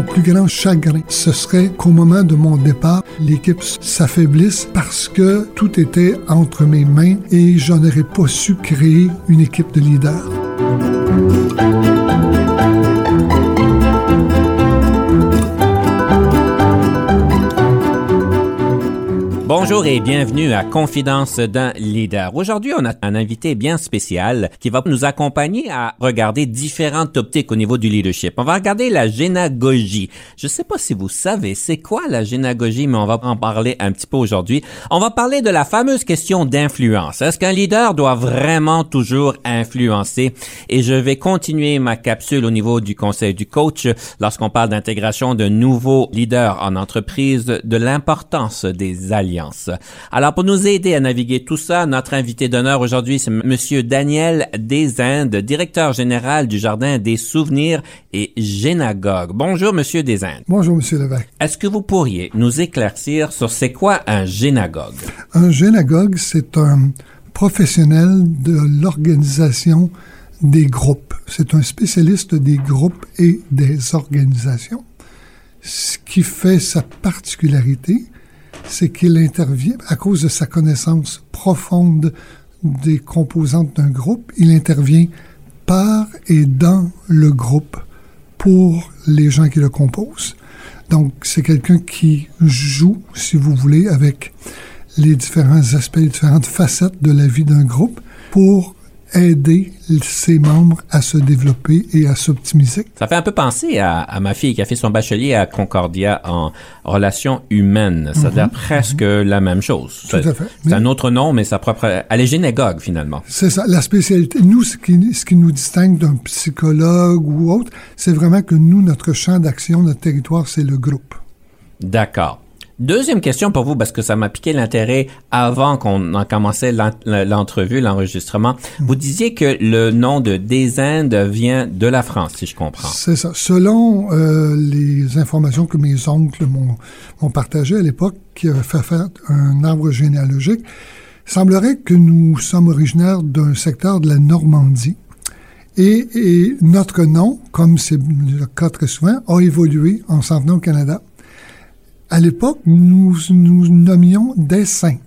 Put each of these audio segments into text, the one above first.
Mon plus grand chagrin, ce serait qu'au moment de mon départ, l'équipe s'affaiblisse parce que tout était entre mes mains et je n'aurais pas su créer une équipe de leaders. Bonjour et bienvenue à Confidence d'un leader. Aujourd'hui, on a un invité bien spécial qui va nous accompagner à regarder différentes optiques au niveau du leadership. On va regarder la génagogie. Je ne sais pas si vous savez c'est quoi la génagogie, mais on va en parler un petit peu aujourd'hui. On va parler de la fameuse question d'influence. Est-ce qu'un leader doit vraiment toujours influencer? Et je vais continuer ma capsule au niveau du conseil du coach lorsqu'on parle d'intégration de nouveaux leaders en entreprise, de l'importance des alliances. Alors, pour nous aider à naviguer tout ça, notre invité d'honneur aujourd'hui, c'est Monsieur Daniel Desindes, directeur général du Jardin des Souvenirs et génagogue. Bonjour, Monsieur Desindes. Bonjour, Monsieur Lévesque. Est-ce que vous pourriez nous éclaircir sur c'est quoi un génagogue? Un génagogue, c'est un professionnel de l'organisation des groupes. C'est un spécialiste des groupes et des organisations. Ce qui fait sa particularité, c'est qu'il intervient, à cause de sa connaissance profonde des composantes d'un groupe, il intervient par et dans le groupe pour les gens qui le composent. Donc, c'est quelqu'un qui joue, si vous voulez, avec les différents aspects, les différentes facettes de la vie d'un groupe pour aider ses membres à se développer et à s'optimiser. Ça fait un peu penser à, à, ma fille qui a fait son bachelier à Concordia en relations humaines. Ça veut dire presque la même chose. Tout à fait. C'est un autre nom, mais sa propre... Elle est génégogue, finalement. C'est ça. La spécialité. Nous, ce qui, ce qui nous distingue d'un psychologue ou autre, c'est vraiment que nous, notre champ d'action, notre territoire, c'est le groupe. D'accord. Deuxième question pour vous, parce que ça m'a piqué l'intérêt avant qu'on en commençait l'entrevue, l'enregistrement. Vous disiez que le nom de Des Indes vient de la France, si je comprends. C'est ça. Selon euh, les informations que mes oncles m'ont partagées à l'époque, qui avaient fait faire un arbre généalogique, il semblerait que nous sommes originaires d'un secteur de la Normandie. Et, et notre nom, comme c'est le cas très souvent, a évolué en s'en venant au Canada. À l'époque, nous nous nommions des saints,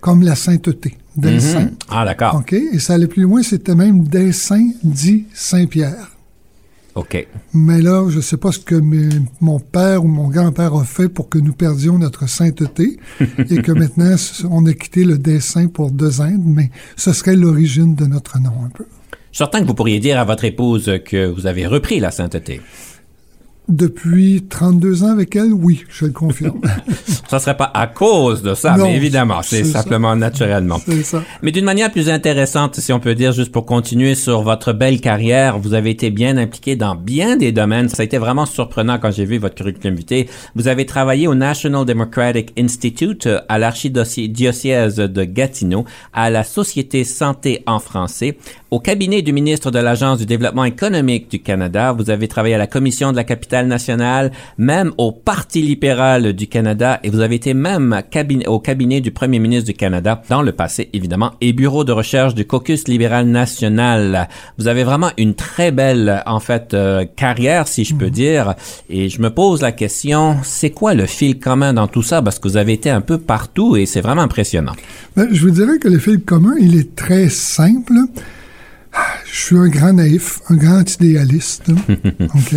comme la sainteté, des Mhm. saints. Ah, d'accord. OK? Et ça allait plus loin, c'était même des saints dit Saint-Pierre. OK. Mais là, je ne sais pas ce que mes- mon père ou mon grand-père a fait pour que nous perdions notre sainteté et que maintenant, on a quitté le dessin pour deux Indes, mais ce serait l'origine de notre nom un peu. Certain que vous pourriez dire à votre épouse que vous avez repris la sainteté. Depuis 32 ans avec elle, oui, je le confirme. Ça serait pas à cause de ça, Non, mais évidemment, c'est c'est ça. simplement naturellement. Ça. Mais d'une manière plus intéressante, si on peut dire, juste pour continuer sur votre belle carrière, vous avez été bien impliqué dans bien des domaines. Ça a été vraiment surprenant quand j'ai vu votre curriculum vitae. Vous avez travaillé au National Democratic Institute, à l'archidiocèse de Gatineau, à la Société Santé en français, au cabinet du ministre de l'Agence du développement économique du Canada. Vous avez travaillé à la Commission de la capitale nationale, même au Parti libéral du Canada, et vous avez été même cabinet, au cabinet du premier ministre du Canada dans le passé, évidemment, et bureau de recherche du caucus libéral national. Vous avez vraiment une très belle, en fait, euh, carrière, si je peux dire, et je me pose la question, c'est quoi le fil commun dans tout ça? Parce que vous avez été un peu partout et c'est vraiment impressionnant. Ben, je vous dirais que le fil commun, il est très simple. Je suis un grand naïf, un grand idéaliste. OK?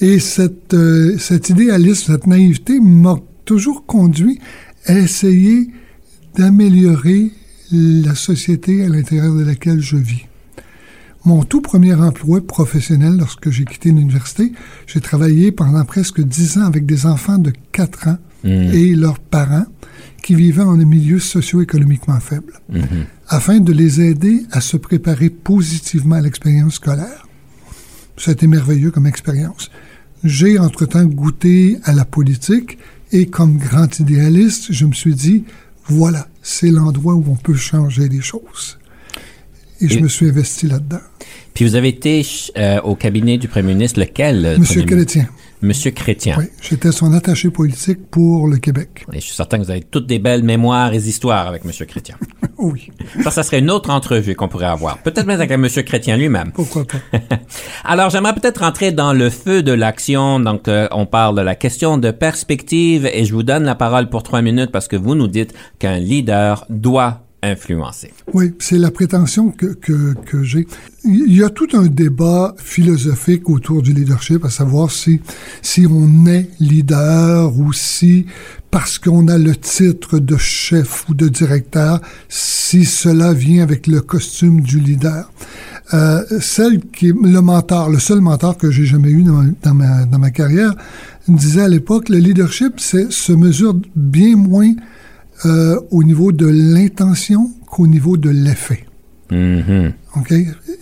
Et cette, euh, cet idéalisme, cette naïveté m'a toujours conduit à essayer d'améliorer la société à l'intérieur de laquelle je vis. Mon tout premier emploi professionnel lorsque j'ai quitté l'université, j'ai travaillé pendant presque dix ans avec des enfants de 4 ans et leurs parents qui vivaient en un milieu socio-économiquement faible, afin de les aider à se préparer positivement à l'expérience scolaire. Ça a été merveilleux comme expérience. J'ai entre-temps goûté à la politique Et comme grand idéaliste, je me suis dit, voilà, c'est l'endroit où on peut changer les choses. Et, je me suis investi là-dedans. Puis vous avez été euh, au cabinet du Premier ministre, lequel? Monsieur Chrétien. Monsieur Chrétien. Oui, j'étais son attaché politique pour le Québec. Et je suis certain que vous avez toutes des belles mémoires et histoires avec Monsieur Chrétien. oui. Ça, ça serait une autre entrevue qu'on pourrait avoir. Peut-être même avec Monsieur Chrétien lui-même. Pourquoi pas. Alors, j'aimerais peut-être rentrer dans le feu de l'action. Donc, euh, on parle de la question de perspective et je vous donne la parole pour trois minutes parce que vous nous dites qu'un leader doit influencer. Oui, c'est la prétention que, que, que j'ai. Il y a tout un débat philosophique autour du leadership, à savoir si, si on est leader ou si, parce qu'on a le titre de chef ou de directeur, si cela vient avec le costume du leader. Euh, celle qui le mentor, le seul mentor que j'ai jamais eu dans dans ma, dans ma carrière, disait à l'époque, le leadership c'est, se mesure bien moins euh, au niveau de l'intention qu'au niveau de l'effet. Mm-hmm. OK?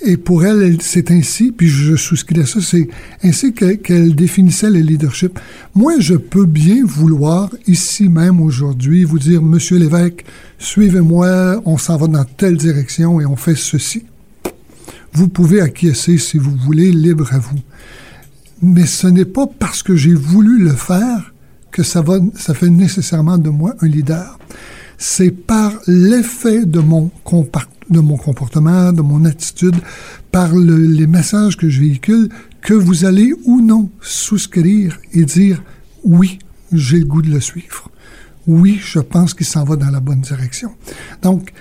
Et pour elle, c'est ainsi, puis je souscris à ça, c'est ainsi qu'elle définissait le leadership. Moi, je peux bien vouloir, ici même aujourd'hui, vous dire, Monsieur l'évêque, suivez-moi, on s'en va dans telle direction et on fait ceci. Vous pouvez acquiescer si vous voulez, libre à vous. Mais ce n'est pas parce que j'ai voulu le faire que ça, va, ça fait nécessairement de moi un leader. C'est par l'effet de mon, de mon comportement, de mon attitude, par le, les messages que je véhicule, que vous allez ou non souscrire et dire oui, j'ai le goût de le suivre. Oui, je pense qu'il s'en va dans la bonne direction. Donc,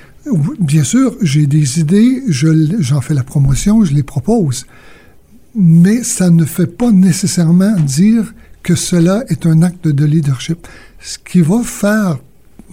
bien sûr, j'ai des idées, j'en fais la promotion, je les propose, mais ça ne fait pas nécessairement dire que cela est un acte de leadership. Ce qui va faire,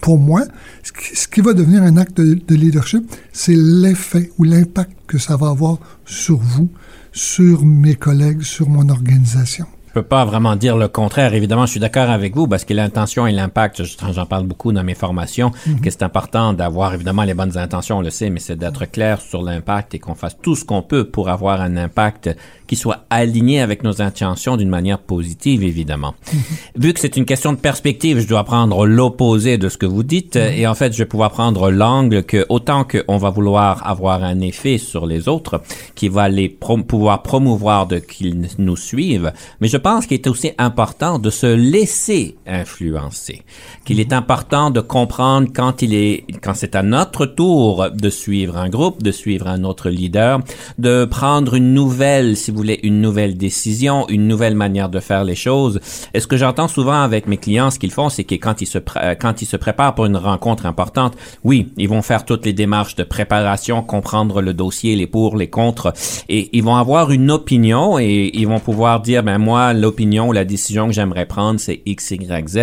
pour moi, ce qui, va devenir un acte de, leadership, c'est l'effet ou l'impact que ça va avoir sur vous, sur mes collègues, sur mon organisation. Je peux pas vraiment dire le contraire. Évidemment, je suis d'accord avec vous parce que l'intention et l'impact, j'en parle beaucoup dans mes formations, mhm. que c'est important d'avoir évidemment les bonnes intentions, on le sait, mais c'est d'être clair sur l'impact et qu'on fasse tout ce qu'on peut pour avoir un impact qui soit aligné avec nos intentions d'une manière positive, évidemment. Mhm. Vu que c'est une question de perspective, je dois prendre l'opposé de ce que vous dites mhm. et en fait, je vais pouvoir prendre l'angle que autant qu'on va vouloir avoir un effet sur les autres, qui va les pouvoir promouvoir de qu'ils nous suivent, mais je pense qu'il est aussi important de se laisser influencer, qu'il est important de comprendre quand il est, quand c'est à notre tour de suivre un groupe, de suivre un autre leader, de prendre une nouvelle, si vous voulez, une nouvelle décision, une nouvelle manière de faire les choses. Et ce que j'entends souvent avec mes clients, ce qu'ils font, c'est que quand ils se quand ils se préparent pour une rencontre importante, oui, ils vont faire toutes les démarches de préparation, comprendre le dossier, les pour, les contre, et ils vont avoir une opinion et ils vont pouvoir dire, ben moi, l'opinion, la décision que j'aimerais prendre, c'est X, Y, Z.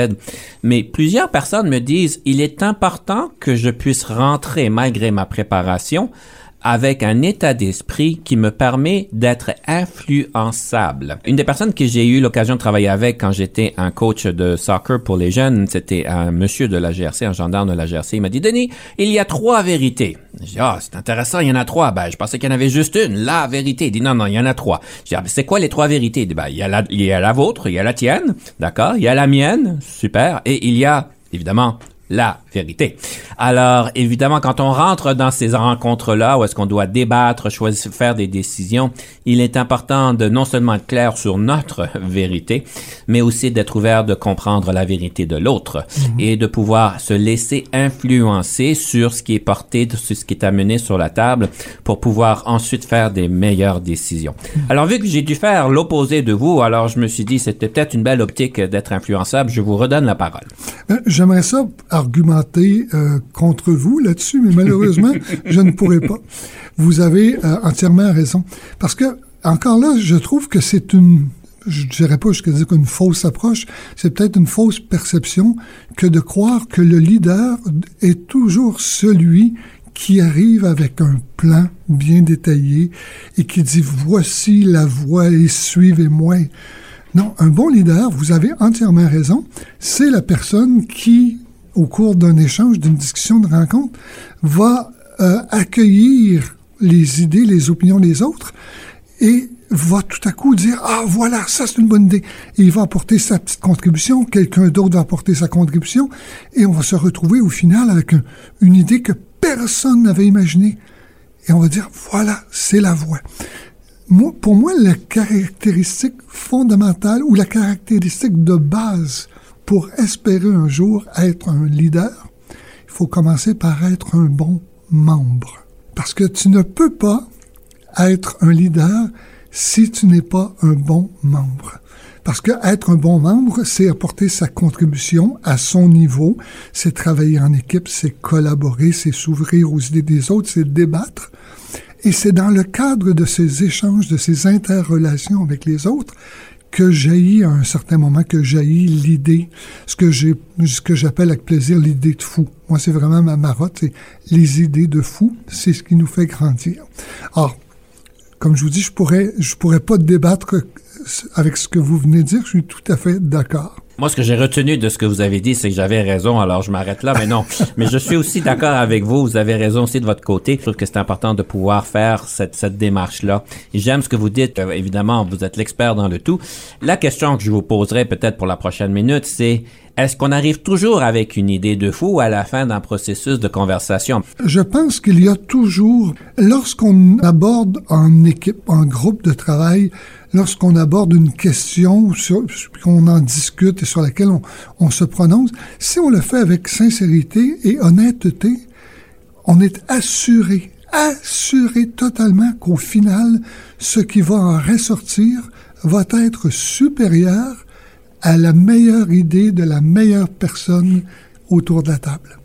Mais plusieurs personnes me disent, il est important que je puisse rentrer malgré ma préparation avec un état d'esprit qui me permet d'être influençable. Une des personnes que j'ai eu l'occasion de travailler avec quand j'étais un coach de soccer pour les jeunes, c'était un monsieur de la GRC, un gendarme de la GRC. Il m'a dit, Denis, il y a trois vérités. J'ai dit, ah, c'est intéressant, il y en a trois. Ben, je pensais qu'il y en avait juste une, la vérité. Il dit, non, non, il y en a trois. J'ai dit, ah, ben, c'est quoi les trois vérités? Il dit, ben, il y a la, il y a la vôtre, il y a la tienne, d'accord? Il y a la mienne, super. Et il y a, évidemment, la vérité. Alors, évidemment, quand on rentre dans ces rencontres-là, où est-ce qu'on doit débattre, choisir, faire des décisions, il est important de non seulement être clair sur notre vérité, mais aussi d'être ouvert de comprendre la vérité de l'autre mhm. et de pouvoir se laisser influencer sur ce qui est porté, sur ce qui est amené sur la table pour pouvoir ensuite faire des meilleures décisions. Mhm. Alors, vu que j'ai dû faire l'opposé de vous, alors je me suis dit, c'était peut-être une belle optique d'être influençable. Je vous redonne la parole. Euh, j'aimerais ça argumenter euh, contre vous là-dessus, mais malheureusement, je ne pourrai pas. Vous avez euh, entièrement raison. Parce que, encore là, je trouve que c'est une, je dirais pas jusqu'à dire qu'une fausse approche, c'est peut-être une fausse perception que de croire que le leader est toujours celui qui arrive avec un plan bien détaillé et qui dit voici la voie et suivez-moi. Non, un bon leader, vous avez entièrement raison, c'est la personne qui au cours d'un échange, d'une discussion, de rencontre, va euh, accueillir les idées, les opinions des autres et va tout à coup dire ah voilà ça c'est une bonne idée. Et il va apporter sa petite contribution quelqu'un d'autre va apporter sa contribution et on va se retrouver au final avec une idée que personne n'avait imaginée. Et on va dire voilà c'est la voie. Pour moi la caractéristique fondamentale ou la caractéristique de base pour espérer un jour être un leader il faut commencer par être un bon membre parce que tu ne peux pas être un leader si tu n'es pas un bon membre. Parce que être un bon membre, c'est apporter sa contribution à son niveau, c'est travailler en équipe, c'est collaborer, c'est s'ouvrir aux idées des autres, c'est débattre. Et c'est dans le cadre de ces échanges, de ces interrelations avec les autres, que jaillit à un certain moment, que jaillit l'idée, ce que j'ai, ce que j'appelle avec plaisir l'idée de fou. Moi, c'est vraiment ma marotte, c'est les idées de fou, c'est ce qui nous fait grandir. Alors, comme je vous dis, je pourrais, je pourrais pas débattre avec ce que vous venez de dire. Je suis tout à fait d'accord. Moi, ce que j'ai retenu de ce que vous avez dit, c'est que j'avais raison, alors je m'arrête là, mais non. mais je suis aussi d'accord avec vous, vous avez raison aussi de votre côté. Je trouve que c'est important de pouvoir faire cette, cette démarche-là. J'aime ce que vous dites, euh, évidemment, vous êtes l'expert dans le tout. La question que je vous poserai peut-être pour la prochaine minute, c'est est-ce qu'on arrive toujours avec une idée de fou à la fin d'un processus de conversation? Je pense qu'il y a toujours, lorsqu'on aborde en équipe, en groupe de travail, lorsqu'on aborde une question, qu'on en discute et sur laquelle on, se prononce, si on le fait avec sincérité et honnêteté, on est assuré, assuré totalement qu'au final, ce qui va en ressortir va être supérieur à la meilleure idée de la meilleure personne autour de la table.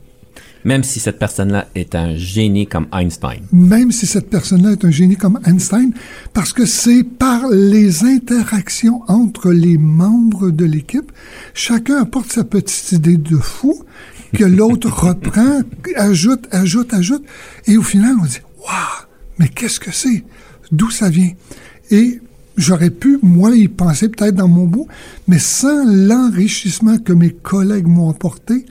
Même si cette personne-là est un génie comme Einstein. Même si cette personne-là est un génie comme Einstein, parce que c'est par les interactions entre les membres de l'équipe, chacun apporte sa petite idée de fou, que l'autre reprend, ajoute, ajoute, ajoute, et au final, on dit, waouh, mais qu'est-ce que c'est? D'où ça vient? Et J'aurais pu, moi, y penser peut-être dans mon bout, mais sans l'enrichissement que mes collègues m'ont apporté,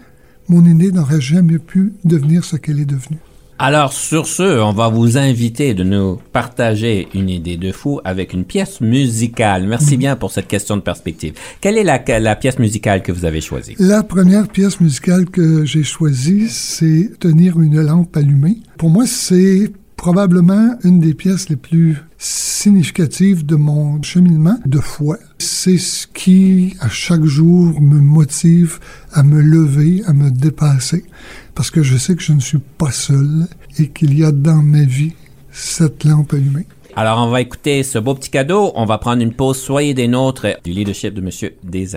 mon idée n'aurait jamais pu devenir ce qu'elle est devenue. Alors, sur ce, on va vous inviter de nous partager une idée de fou avec une pièce musicale. Merci mhm. bien pour cette question de perspective. Quelle est la, la pièce musicale que vous avez choisie? La première pièce musicale que j'ai choisie, c'est Tenir une lampe allumée. Pour moi, c'est probablement une des pièces les plus significatives de mon cheminement de foi. C'est ce qui, à chaque jour, me motive à me lever, à me dépasser, parce que je sais que je ne suis pas seul et qu'il y a dans ma vie cette lampe allumée. Alors, on va écouter ce beau petit cadeau. On va prendre une pause. Soyez des nôtres du leadership de Monsieur des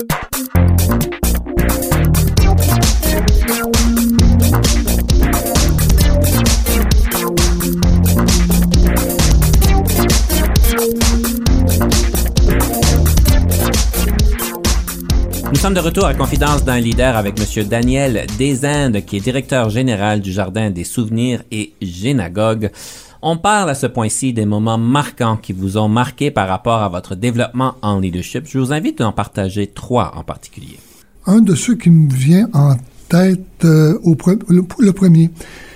sommes de retour à Confidence d'un leader avec M. Daniel Desindes, qui est directeur général du Jardin des souvenirs et génagogue. On parle à ce point-ci des moments marquants qui vous ont marqué par rapport à votre développement en leadership. Je vous invite à en partager trois en particulier. Un de ceux qui me vient en tête, euh, au le, premier,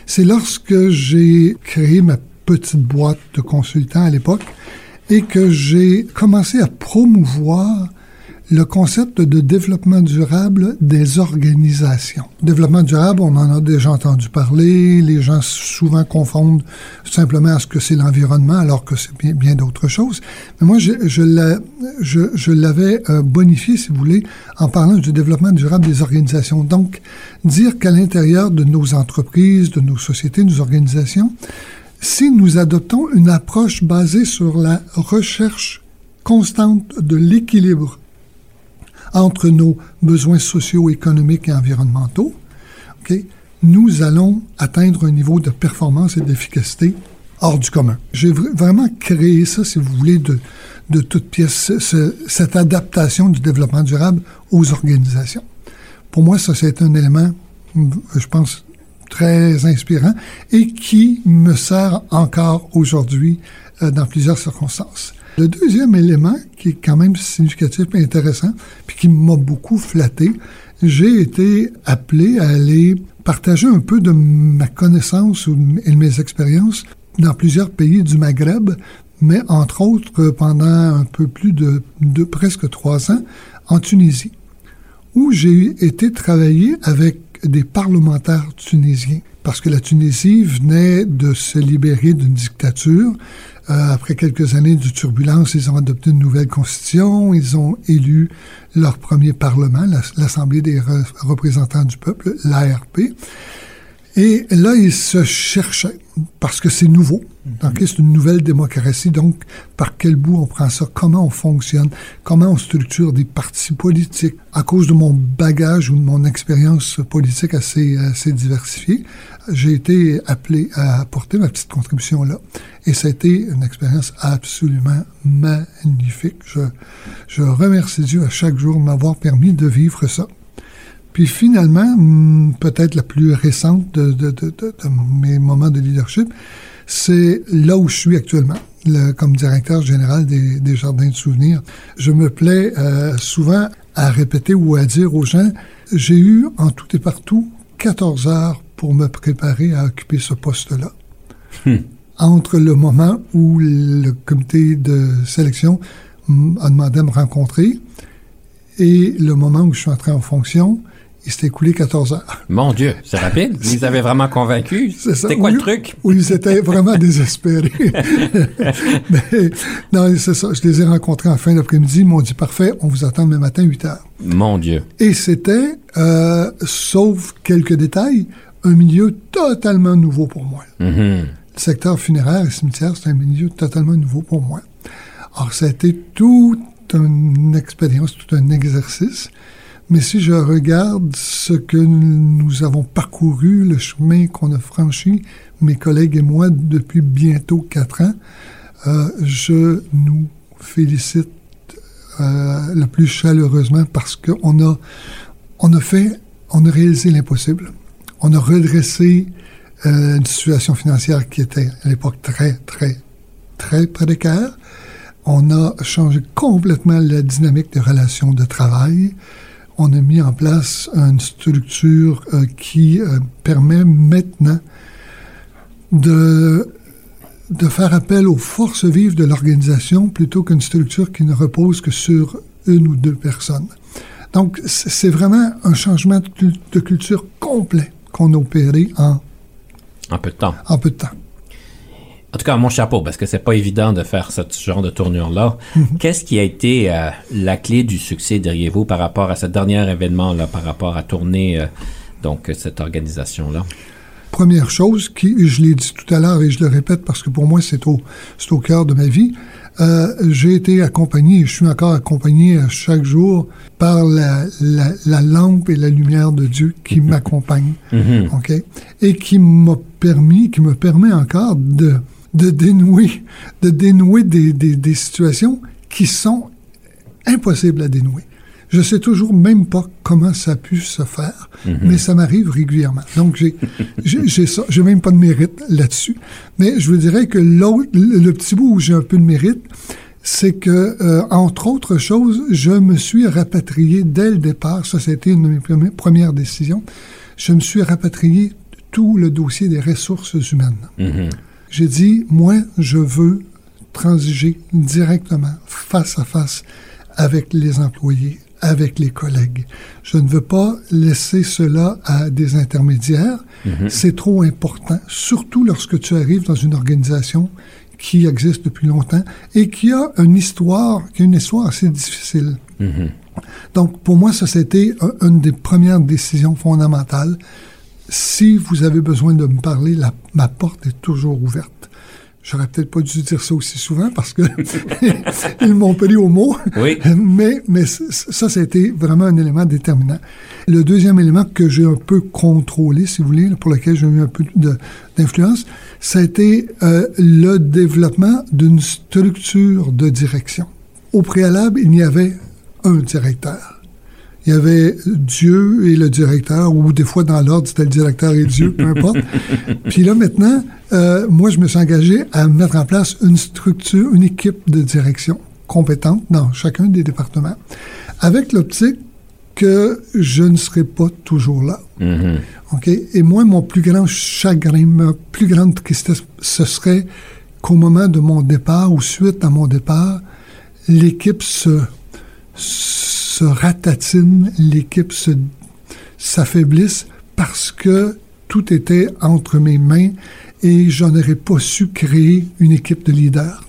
c'est lorsque j'ai créé ma petite boîte de consultants à l'époque et que j'ai commencé à promouvoir le concept de développement durable des organisations. Développement durable, on en a déjà entendu parler, les gens souvent confondent simplement à ce que c'est l'environnement alors que c'est bien, d'autres choses. Mais moi, je, je l'avais euh, bonifié, si vous voulez, en parlant du développement durable des organisations. Donc, dire qu'à l'intérieur de nos entreprises, de nos sociétés, de nos organisations, si nous adoptons une approche basée sur la recherche constante de l'équilibre entre nos besoins sociaux, économiques et environnementaux, nous allons atteindre un niveau de performance et d'efficacité hors du commun. J'ai vraiment créé ça, si vous voulez, de, de toute pièce, cette adaptation du développement durable aux organisations. Pour moi, ça, c'est un élément, je pense, très inspirant et qui me sert encore aujourd'hui euh, dans plusieurs circonstances. Le deuxième élément, qui est quand même significatif et intéressant, puis qui m'a beaucoup flatté, j'ai été appelé à aller partager un peu de ma connaissance et de mes expériences dans plusieurs pays du Maghreb, mais entre autres pendant un peu plus de, de presque trois ans en Tunisie, où j'ai été travailler avec des parlementaires tunisiens, parce que la Tunisie venait de se libérer d'une dictature. Euh, après quelques années de turbulence, ils ont adopté une nouvelle constitution, ils ont élu leur premier parlement, l'Assemblée des représentants du peuple, l'ARP. Et là, ils se cherchaient, parce que c'est nouveau. Donc, c'est une nouvelle démocratie. Donc, par quel bout on prend ça? Comment on fonctionne? Comment on structure des partis politiques? À cause de mon bagage ou de mon expérience politique assez, assez diversifiée, j'ai été appelé à apporter ma petite contribution là. Et ça a été une expérience absolument magnifique. Je, je remercie Dieu à chaque jour de m'avoir permis de vivre ça. Puis finalement, hmm, peut-être la plus récente de, de, de, de, mes moments de leadership, c'est là où je suis actuellement, le, comme directeur général des, des, Jardins de souvenirs. Je me plais euh, souvent à répéter ou à dire aux gens, j'ai eu en tout et partout 14 heures pour me préparer à occuper ce poste-là. Hmm. Entre le moment où le comité de sélection a demandé à me rencontrer et le moment où je suis entré en fonction, il s'est écoulé 14 heures. Mon Dieu, c'est rapide. Ils avaient vraiment convaincu. C'était quoi le truc? Oui, ils étaient vraiment désespérés. Mais, non, c'est ça. Je les ai rencontrés en fin d'après-midi. Ils m'ont dit, parfait, on vous attend demain matin, 8 heures. Mon Dieu. Et c'était, euh, sauf quelques détails, un milieu totalement nouveau pour moi. Mm-hmm. Le secteur funéraire et cimetière, c'est un milieu totalement nouveau pour moi. Alors, ça a été toute une expérience, tout un exercice. Mais si je regarde ce que nous avons parcouru, le chemin qu'on a franchi, mes collègues et moi, depuis bientôt quatre ans, euh, je nous félicite euh, le plus chaleureusement parce qu'on a, on a fait, on a réalisé l'impossible. On a redressé euh, une situation financière qui était à l'époque très, très, très précaire. On a changé complètement la dynamique des relations de travail on a mis en place une structure euh, qui euh, permet maintenant de, de faire appel aux forces vives de l'organisation plutôt qu'une structure qui ne repose que sur une ou deux personnes. Donc, c'est vraiment un changement de, culture complet qu'on a opéré en... En peu de temps. En peu de temps. En tout cas, mon chapeau, parce que c'est pas évident de faire ce genre de tournure-là. Qu'est-ce qui a été euh, la clé du succès, diriez-vous, par rapport à ce dernier événement-là, par rapport à tourner euh, donc cette organisation-là? Première chose, qui, je l'ai dit tout à l'heure et je le répète parce que pour moi, c'est au, au cœur de ma vie. Euh, j'ai été accompagné, je suis encore accompagné chaque jour par la, la, la lampe et la lumière de Dieu qui mhm. m'accompagne, mhm. ok, et qui m'a permis, qui me permet encore de de dénouer, de dénouer des, des, des, situations qui sont impossibles à dénouer. Je sais toujours même pas comment ça a pu se faire, Mhm. mais ça m'arrive régulièrement. Donc j'ai, j'ai, j'ai ça, j'ai même pas de mérite là-dessus. Mais je vous dirais que l'autre, le, petit bout où j'ai un peu de mérite, c'est que, euh, entre autres choses, je me suis rapatrié dès le départ. Ça, c'était une de mes premières, premières décisions. Je me suis rapatrié tout le dossier des ressources humaines. Mhm. J'ai dit, moi, je veux transiger directement, face à face, avec les employés, avec les collègues. Je ne veux pas laisser cela à des intermédiaires. Mhm. C'est trop important, surtout lorsque tu arrives dans une organisation qui existe depuis longtemps et qui a une histoire, qui a une histoire assez difficile. Mhm. Donc, pour moi, ça, c'était un- une des premières décisions fondamentales. Si vous avez besoin de me parler, la- ma porte est toujours ouverte. J'aurais peut-être pas dû dire ça aussi souvent parce que ils m'ont pris au mot. Oui. Mais, mais ça, ça a été vraiment un élément déterminant. Le deuxième élément que j'ai un peu contrôlé, si vous voulez, pour lequel j'ai eu un peu d'influence, ça a été euh, le développement d'une structure de direction. Au préalable, il y avait un directeur il y avait Dieu et le directeur, ou des fois dans l'ordre, c'était le directeur et Dieu, peu importe. Puis là, maintenant, euh, moi, je me suis engagé à mettre en place une structure, une équipe de direction compétente dans chacun des départements, avec l'optique que je ne serai pas toujours là. Mm-hmm. OK? Et moi, mon plus grand chagrin, ma plus grande tristesse, ce serait qu'au moment de mon départ ou suite à mon départ, l'équipe se se ratatine, l'équipe se s'affaiblisse parce que tout était entre mes mains et je n'aurais pas su créer une équipe de leaders.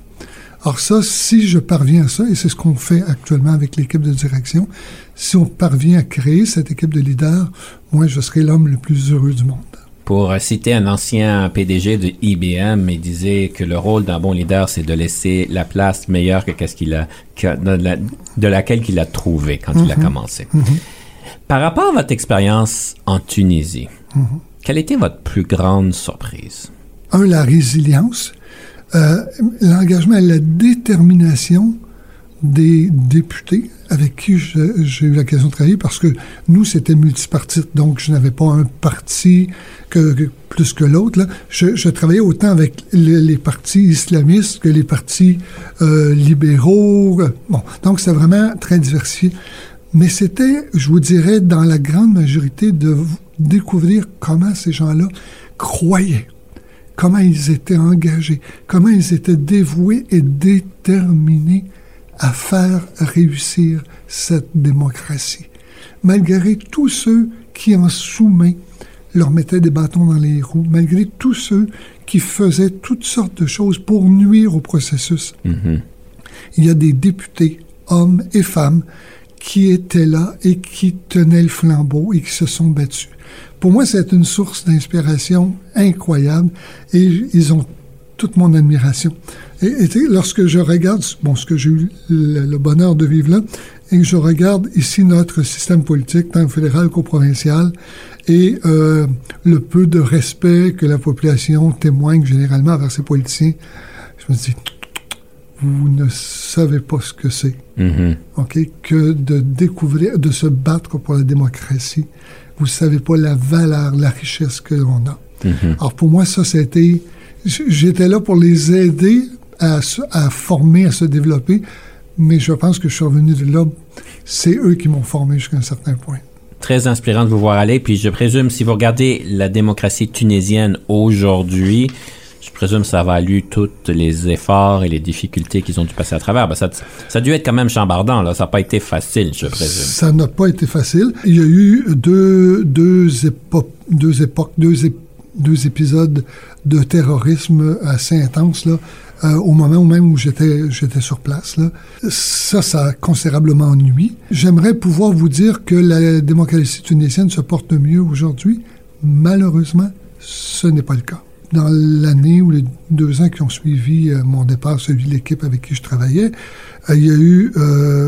Alors ça, si je parviens à ça, et c'est ce qu'on fait actuellement avec l'équipe de direction, si on parvient à créer cette équipe de leaders, moi, je serai l'homme le plus heureux du monde. Pour citer un ancien PDG de IBM, il disait que le rôle d'un bon leader, c'est de laisser la place meilleure que qu'est-ce qu'il a, de, laquelle qu'il a trouvé quand il a mhm. commencé. Mhm. Par rapport à votre expérience en Tunisie, mhm. quelle était votre plus grande surprise? Un, la résilience, euh, l'engagement et la détermination des députés avec qui j'ai eu l'occasion de travailler parce que nous, c'était multipartite. Donc, je n'avais pas un parti plus que l'autre. Je, je, travaillais autant avec les, partis islamistes que les partis euh, libéraux. Bon, donc, c'est vraiment très diversifié. Mais c'était, je vous dirais, dans la grande majorité, de découvrir comment ces gens-là croyaient, comment ils étaient engagés, comment ils étaient dévoués et déterminés à faire réussir cette démocratie, malgré tous ceux qui en sous-main leur mettaient des bâtons dans les roues, malgré tous ceux qui faisaient toutes sortes de choses pour nuire au processus. Mm-hmm. Il y a des députés, hommes et femmes, qui étaient là et qui tenaient le flambeau et qui se sont battus. Pour moi, c'est une source d'inspiration incroyable et ils ont toute mon admiration. Et, lorsque je regarde, bon, ce que j'ai eu le, bonheur de vivre là, et que je regarde ici notre système politique, tant fédéral qu'au provincial, et euh, le peu de respect que la population témoigne généralement envers ses politiciens, je me dis, vous ne savez pas ce que c'est, mm-hmm. ok, que de découvrir, de se battre pour la démocratie. Vous savez pas la valeur, la richesse que l'on a. Mm-hmm. Alors pour moi, ça, c'était j'étais là pour les aider à, à, former, à se développer, mais je pense que je suis revenu de là. C'est eux qui m'ont formé jusqu'à un certain point. Très inspirant de vous voir aller. Puis je présume, si vous regardez la démocratie tunisienne aujourd'hui, je présume que ça a valu tous les efforts et les difficultés qu'ils ont dû passer à travers. Ben, ça, ça, a dû être quand même chambardant. Là. Ça n'a pas été facile, je présume. Ça n'a pas été facile. Il y a eu deux, deux, époques, deux époques, deux époques deux épisodes de terrorisme assez intenses là, euh, au moment même où j'étais j'étais sur place. Là. Ça, ça a considérablement ennuyé. J'aimerais pouvoir vous dire que la démocratie tunisienne se porte mieux aujourd'hui. Malheureusement, ce n'est pas le cas. Dans l'année ou les deux ans qui ont suivi euh, mon départ, celui de l'équipe avec qui je travaillais, euh, il y a eu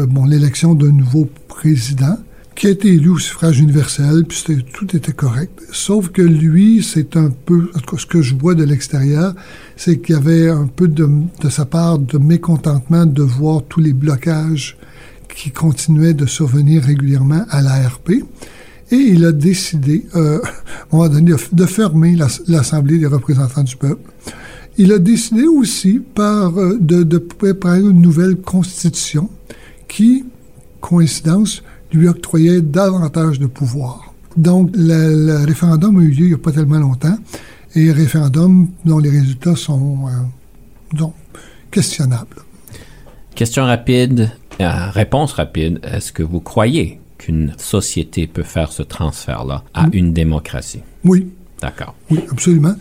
bon, l'élection d'un nouveau président qui a été élu au suffrage universel, puis tout était correct. Sauf que lui, c'est un peu, ce que je vois de l'extérieur, c'est qu'il y avait un peu de, de, sa part de mécontentement de voir tous les blocages qui continuaient de survenir régulièrement à l'ARP. Et il a décidé, euh, à un moment donné, de fermer l'Assemblée des représentants du peuple. Il a décidé aussi par, euh, de, de préparer une nouvelle constitution qui, coïncidence, lui octroyait davantage de pouvoir. Donc, le, référendum a eu lieu il n'y a pas tellement longtemps, et référendum dont les résultats sont euh, donc, questionnables. Question rapide, euh, réponse rapide. Est-ce que vous croyez qu'une société peut faire ce transfert-là à mm. une démocratie? Oui. D'accord. Oui, absolument.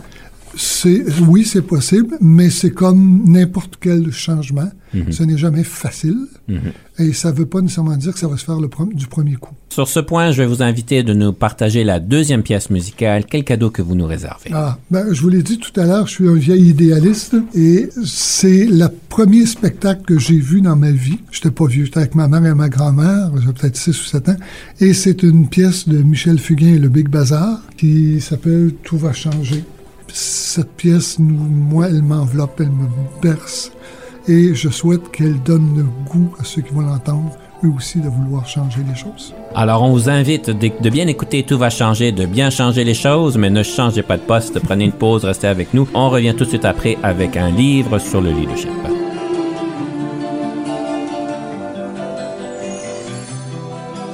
C'est, oui, c'est possible, mais c'est comme n'importe quel changement. Mhm. Ce n'est jamais facile. Mhm. Et ça ne veut pas nécessairement dire que ça va se faire le du premier coup. Sur ce point, je vais vous inviter de nous partager la deuxième pièce musicale. Quel cadeau que vous nous réservez? Ah, ben, je vous l'ai dit tout à l'heure, je suis un vieil idéaliste et c'est le premier spectacle que j'ai vu dans ma vie. J'étais pas vieux, j'étais avec ma mère et ma grand-mère, j'avais peut-être 6 ou 7 ans. Et c'est une pièce de Michel Fugain et le Big Bazar qui s'appelle Tout va changer. Cette pièce, nous, moi, elle m'enveloppe, elle me berce. Et je souhaite qu'elle donne le goût à ceux qui vont l'entendre, eux aussi, de vouloir changer les choses. Alors, on vous invite de, de bien écouter Tout va changer, de bien changer les choses, mais ne changez pas de poste, prenez une pause, restez avec nous. On revient tout de suite après avec un livre sur le leadership.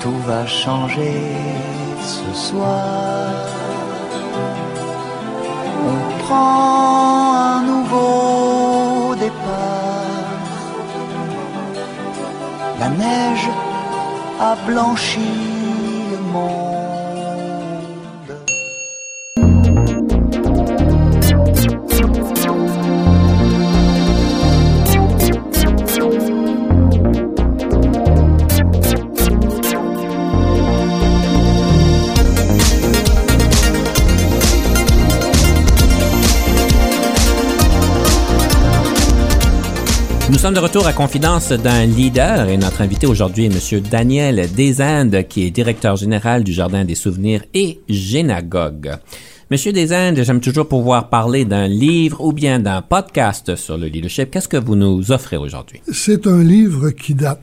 Tout va changer ce soir. Prend un nouveau départ. La neige a blanchi le monde. Sommes de retour à Confidence d'un leader et notre invité aujourd'hui est M. Daniel Desindes, qui est directeur général du Jardin des souvenirs et génagogue. Monsieur Desindes, j'aime toujours pouvoir parler d'un livre ou bien d'un podcast sur le leadership. Qu'est-ce que vous nous offrez aujourd'hui? C'est un livre qui date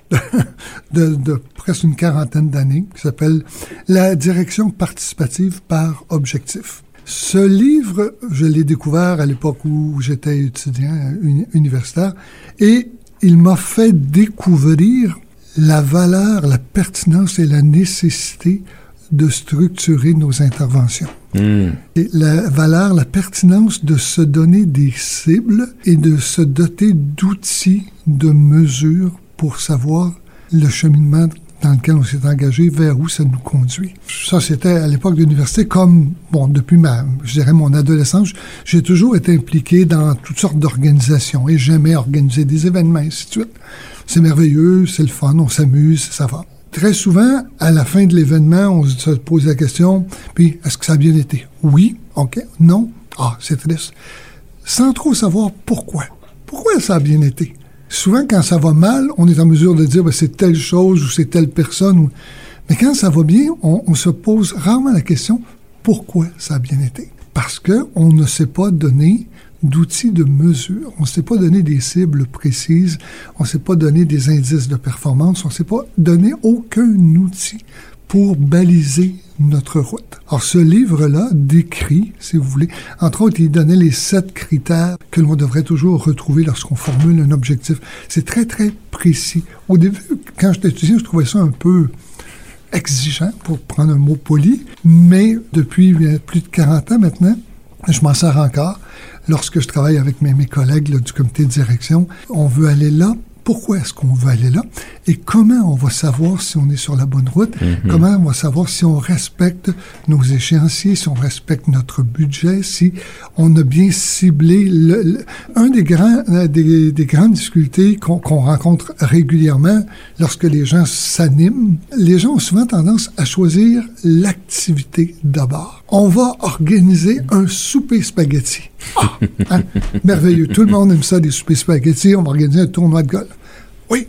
de, de presque une quarantaine d'années, qui s'appelle La direction participative par objectif. Ce livre, je l'ai découvert à l'époque où j'étais étudiant uni- universitaire et il m'a fait découvrir la valeur, la pertinence et la nécessité de structurer nos interventions. Hmm. Et la valeur, la pertinence de se donner des cibles et de se doter d'outils, de mesures pour savoir le cheminement dans lequel on s'est engagé, vers où ça nous conduit. Ça, c'était à l'époque de l'université, comme, bon, depuis ma, je dirais, mon adolescence, j'ai toujours été impliqué dans toutes sortes d'organisations et j'aimais organiser des événements, ainsi de suite. C'est merveilleux, c'est le fun, on s'amuse, ça va. Très souvent, à la fin de l'événement, on se pose la question, puis est-ce que ça a bien été? Oui, OK, non, ah, c'est triste. Sans trop savoir pourquoi. Pourquoi ça a bien été? Souvent, quand ça va mal, on est en mesure de dire, ben, c'est telle chose ou c'est telle personne. Mais quand ça va bien, on, on se pose rarement la question, pourquoi ça a bien été? Parce que on ne s'est pas donné d'outils de mesure. On ne s'est pas donné des cibles précises, on ne s'est pas donné des indices de performance, on ne s'est pas donné aucun outil pour baliser notre route. Alors, ce livre-là décrit, si vous voulez, entre autres, il donnait les sept critères que l'on devrait toujours retrouver lorsqu'on formule un objectif. C'est très, très précis. Au début, quand j'étais étudiant, je trouvais ça un peu exigeant, pour prendre un mot poli, mais depuis plus de 40 ans maintenant, je m'en sers encore. Lorsque je travaille avec mes, collègues du comité de direction, on veut aller là. Pourquoi est-ce qu'on veut aller là? Et comment on va savoir si on est sur la bonne route? Comment on va savoir si on respecte nos échéanciers, si on respecte notre budget, si on a bien ciblé le, le- un des grands, euh, des, des grandes difficultés qu'on qu'on rencontre régulièrement lorsque les gens s'animent. Les gens ont souvent tendance à choisir l'activité d'abord. On va organiser un souper spaghetti. Ah, hein? Merveilleux. Tout le monde aime ça, des soupers spaghetti. On va organiser un tournoi de golf. Oui.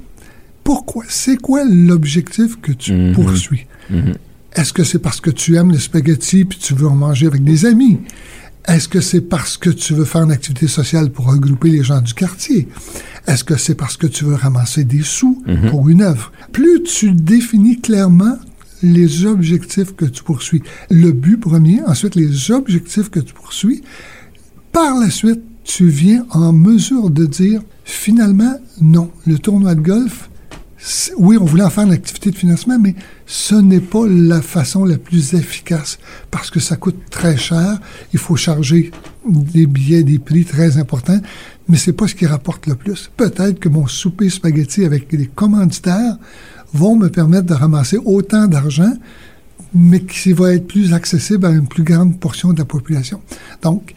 Pourquoi? C'est quoi l'objectif que tu Mhm. poursuis? Mhm. Est-ce que c'est parce que tu aimes les spaghettis puis tu veux en manger avec des amis? Est-ce que c'est parce que tu veux faire une activité sociale pour regrouper les gens du quartier? Est-ce que c'est parce que tu veux ramasser des sous pour une œuvre? Plus tu définis clairement les objectifs que tu poursuis, le but premier, ensuite les objectifs que tu poursuis, par la suite, tu viens en mesure de dire, finalement, non, le tournoi de golf, oui, on voulait en faire une activité de financement, mais ce n'est pas la façon la plus efficace parce que ça coûte très cher. Il faut charger des billets, des prix très importants, mais c'est pas ce qui rapporte le plus. Peut-être que mon souper spaghetti avec des commanditaires vont me permettre de ramasser autant d'argent, mais qui va être plus accessible à une plus grande portion de la population. Donc,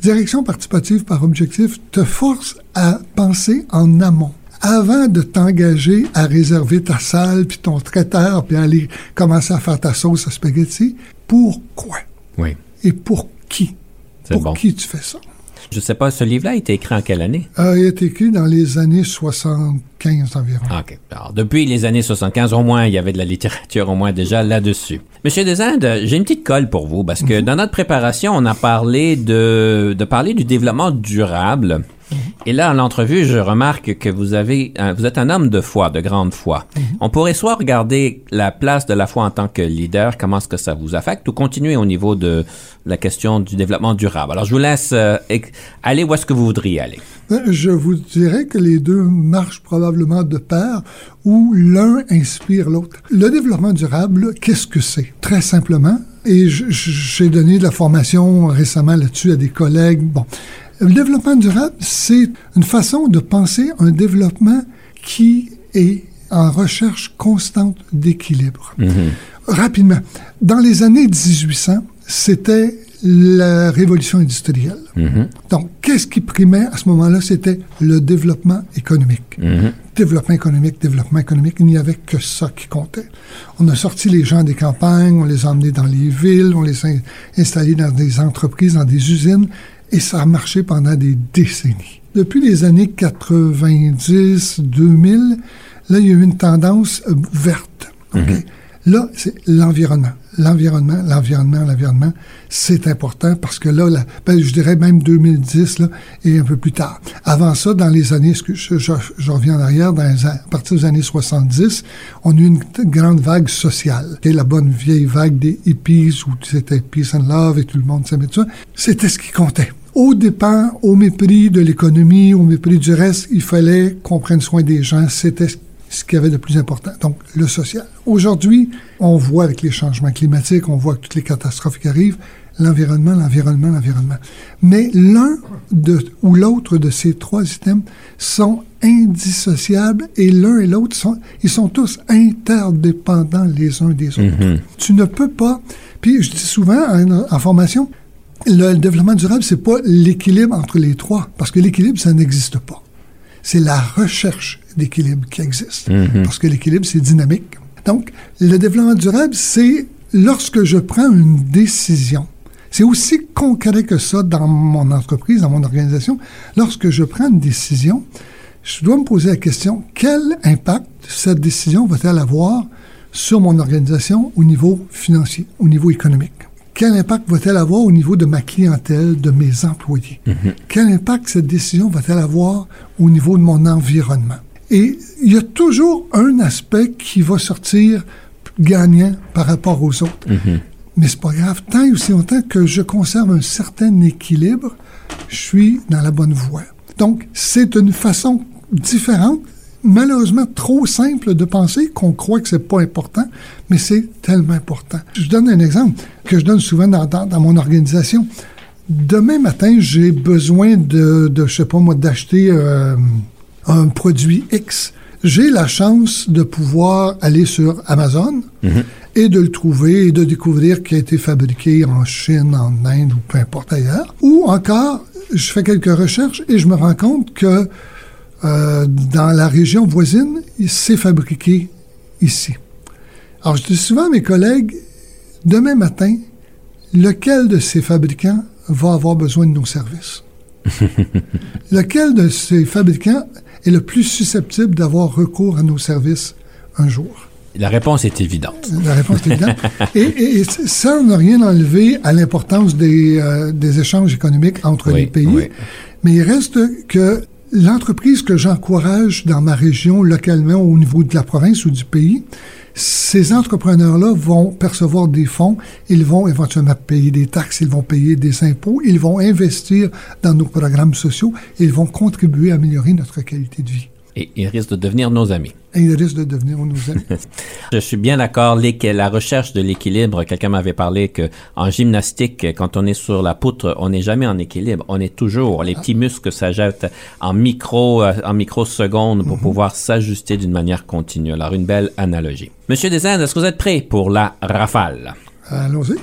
Direction participative par objectif te force à penser en amont. Avant de t'engager à réserver ta salle, puis ton traiteur, puis aller commencer à faire ta sauce à spaghetti, pourquoi? Oui. Et pour qui? Pour bon. qui tu fais ça? Je sais pas, ce livre-là a été écrit en quelle année? Euh, il a été écrit dans les années 75 environ. OK. Alors, depuis les années 75, au moins, il y avait de la littérature au moins déjà là-dessus. Monsieur Desindes, j'ai une petite colle pour vous parce que dans notre préparation, on a parlé de, de parler du développement durable. Et là, en l'entrevue, je remarque que vous avez, un- vous êtes un homme de foi, de grande foi. On pourrait soit regarder la place de la foi en tant que leader, comment est-ce que ça vous affecte, ou continuer au niveau de la question du développement durable. Alors, je vous laisse euh, aller où est-ce que vous voudriez aller? Euh, Je vous dirais que les deux marchent probablement de pair ou l'un inspire l'autre. Le développement durable, qu'est-ce que c'est? Très simplement, et j'ai donné de la formation récemment là-dessus à des collègues. Bon, le développement durable, c'est une façon de penser un développement qui est en recherche constante d'équilibre. Rapidement, dans les années 1800, c'était la révolution industrielle. Donc, qu'est-ce qui primait à ce moment-là? C'était le développement économique. Développement économique, développement économique, il n'y avait que ça qui comptait. On a sorti les gens des campagnes, on les a emmenés dans les villes, on les a installés dans des entreprises, dans des usines, et ça a marché pendant des décennies. Depuis les années 90, 2000, là, il y a eu une tendance euh, verte. OK? Là, c'est l'environnement. L'environnement, l'environnement, l'environnement, c'est important parce que là, la- ben, je dirais même 2010 là, et un peu plus tard. Avant ça, dans les années, je, je- je reviens en arrière, dans les, a- à partir des années 70, on a eu une grande vague sociale. Et la bonne vieille vague des hippies où c'était peace and love et tout le monde s'aimait ça. C'était ce qui comptait. Au dépend, au mépris de l'économie, au mépris du reste, il fallait qu'on prenne soin des gens. C'était ce qu'il y avait de plus important. Donc, le social. Aujourd'hui, on voit avec les changements climatiques, on voit avec toutes les catastrophes qui arrivent, l'environnement, l'environnement, l'environnement. Mais l'un ou l'autre de ces trois items sont indissociables et l'un et l'autre sont, ils sont tous interdépendants les uns des autres. Tu ne peux pas, puis je dis souvent en, en formation, le développement durable, c'est pas l'équilibre entre les trois, parce que l'équilibre, ça n'existe pas. C'est la recherche d'équilibre qui existe, parce que l'équilibre, c'est dynamique. Donc, le développement durable, c'est lorsque je prends une décision. C'est aussi concret que ça dans mon entreprise, dans mon organisation. Lorsque je prends une décision, je dois me poser la question, quel impact cette décision va-t-elle avoir sur mon organisation au niveau financier, au niveau économique? Quel impact va-t-elle avoir au niveau de ma clientèle, de mes employés? Quel impact cette décision va-t-elle avoir au niveau de mon environnement? Et il y a toujours un aspect qui va sortir gagnant par rapport aux autres. Mais c'est pas grave. Tant et aussi longtemps que je conserve un certain équilibre, je suis dans la bonne voie. Donc, c'est une façon différente, malheureusement trop simple de penser qu'on croit que c'est pas important, mais c'est tellement important. Je donne un exemple que je donne souvent dans, dans- dans mon organisation. Demain matin, j'ai besoin de, de, je sais pas moi, d'acheter euh, un produit X. J'ai la chance de pouvoir aller sur Amazon et de le trouver et de découvrir qu'il a été fabriqué en Chine, en Inde ou peu importe ailleurs. Ou encore, je fais quelques recherches et je me rends compte que euh, dans la région voisine, c'est fabriqué ici. Alors, je dis souvent à mes collègues, demain matin, lequel de ces fabricants va avoir besoin de nos services? lequel de ces fabricants est le plus susceptible d'avoir recours à nos services un jour? La réponse est évidente. La réponse est évidente. Et, et- et ça, on n'a rien enlevé à l'importance des, euh, des échanges économiques entre Oui, les pays. oui. Mais il reste que l'entreprise que j'encourage dans ma région, localement, au niveau de la province ou du pays, ces entrepreneurs-là vont percevoir des fonds, ils vont éventuellement payer des taxes, ils vont payer des impôts, ils vont investir dans nos programmes sociaux, ils vont contribuer à améliorer notre qualité de vie. Et ils risquent de devenir nos amis. Et ils risquent de devenir nos amis. Je suis bien d'accord. La recherche de l'équilibre, quelqu'un m'avait parlé que en gymnastique, quand on est sur la poutre, on n'est jamais en équilibre. On est toujours, les petits muscles s'ajoutent en micro, euh, en microsecondes pour pouvoir s'ajuster d'une manière continue. Alors, une belle analogie. Monsieur Desindes, est-ce que vous êtes prêt pour la rafale? Allons-y.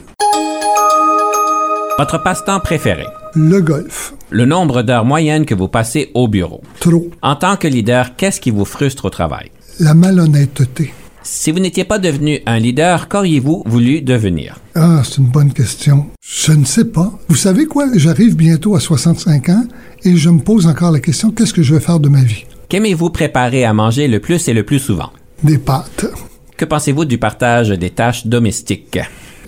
Votre passe-temps préféré? Le golf. Le nombre d'heures moyennes que vous passez au bureau. Trop. En tant que leader, qu'est-ce qui vous frustre au travail? La malhonnêteté. Si vous n'étiez pas devenu un leader, qu'auriez-vous voulu devenir? Ah, c'est une bonne question. Je ne sais pas. Vous savez quoi? J'arrive bientôt à 65 ans et je me pose encore la question, qu'est-ce que je vais faire de ma vie? Qu'aimez-vous préparer à manger le plus et le plus souvent? Des pâtes. Que pensez-vous du partage des tâches domestiques?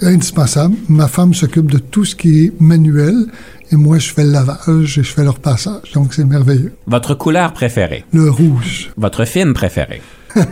Indispensable. Ma femme s'occupe de tout ce qui est manuel et moi, je fais le lavage et je fais le repassage. Donc, c'est merveilleux. Votre couleur préférée? Le rouge. Votre film préféré? Il